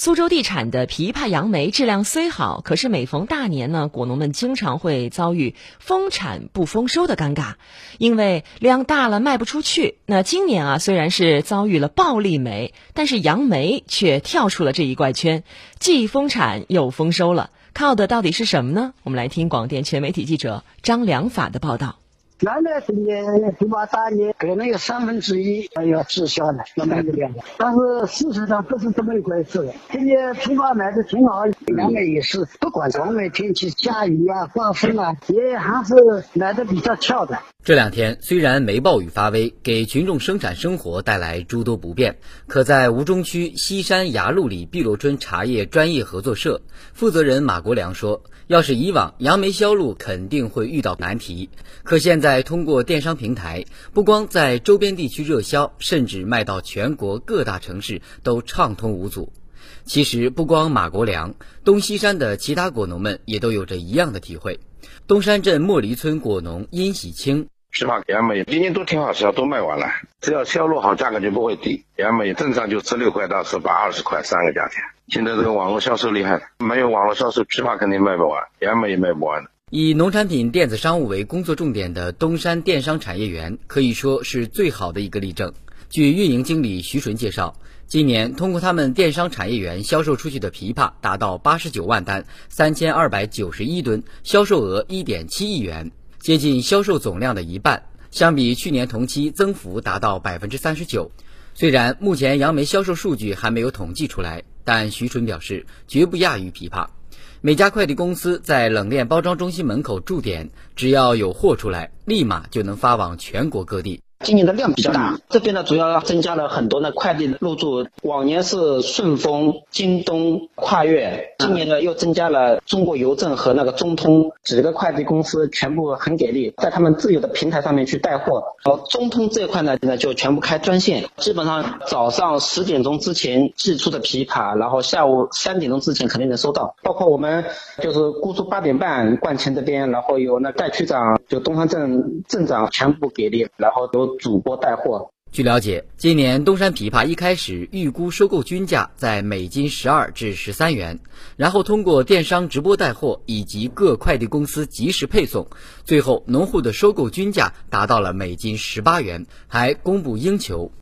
苏州地产的枇杷杨梅质量虽好，可是每逢大年呢，果农们经常会遭遇丰产不丰收的尴尬，因为量大了卖不出去。那今年啊，虽然是遭遇了暴利梅，但是杨梅却跳出了这一怪圈，既丰产又丰收了。靠的到底是什么呢？我们来听广电全媒体记者张良法的报道。原来今年枇杷大年可能有三分之一要滞销了，要卖不了但是事实上不是这么一回事。今年枇杷卖的挺好，杨梅也是，不管外面天气下雨啊、刮风啊，也还是卖的比较俏的。这两天虽然梅暴雨发威，给群众生产生活带来诸多不便，可在吴中区西山崖路里碧螺春茶叶专业合作社负责人马国良说：“要是以往杨梅销路肯定会遇到难题，可现在在通过电商平台，不光在周边地区热销，甚至卖到全国各大城市都畅通无阻。”其实不光马国良，东西山的其他果农们也都有着一样的体会。东山镇莫离村果农殷喜清。枇杷杨梅今年都挺好销，都卖完了。只要销路好，价格就不会低。杨梅正常就十六块到十八、二十块三个价钱。现在这个网络销售厉害，没有网络销售，枇杷肯定卖不完，杨梅也卖不完。以农产品电子商务为工作重点的东山电商产业园，可以说是最好的一个例证。据运营经理徐纯介绍，今年通过他们电商产业园销售出去的枇杷达到八十九万单，三千二百九十一吨，销售额一点七亿元。接近销售总量的一半，相比去年同期增幅达到百分之三十九。虽然目前杨梅销售数据还没有统计出来，但徐纯表示绝不亚于枇杷。每家快递公司在冷链包装中心门口驻点，只要有货出来，立马就能发往全国各地。今年的量比较大，这边呢主要增加了很多的快递入驻。往年是顺丰、京东、跨越，今年呢又增加了中国邮政和那个中通几个快递公司，全部很给力，在他们自有的平台上面去带货。然后，中通这块呢，现在就全部开专线，基本上早上十点钟之前寄出的皮卡，然后下午三点钟之前肯定能收到。包括我们就是姑苏八点半冠前这边，然后有那代区长，就东山镇镇长全部给力，然后主播带货。据了解，今年东山枇杷一开始预估收购均价在每斤十二至十三元，然后通过电商直播带货以及各快递公司及时配送，最后农户的收购均价达到了每斤十八元，还供不应求。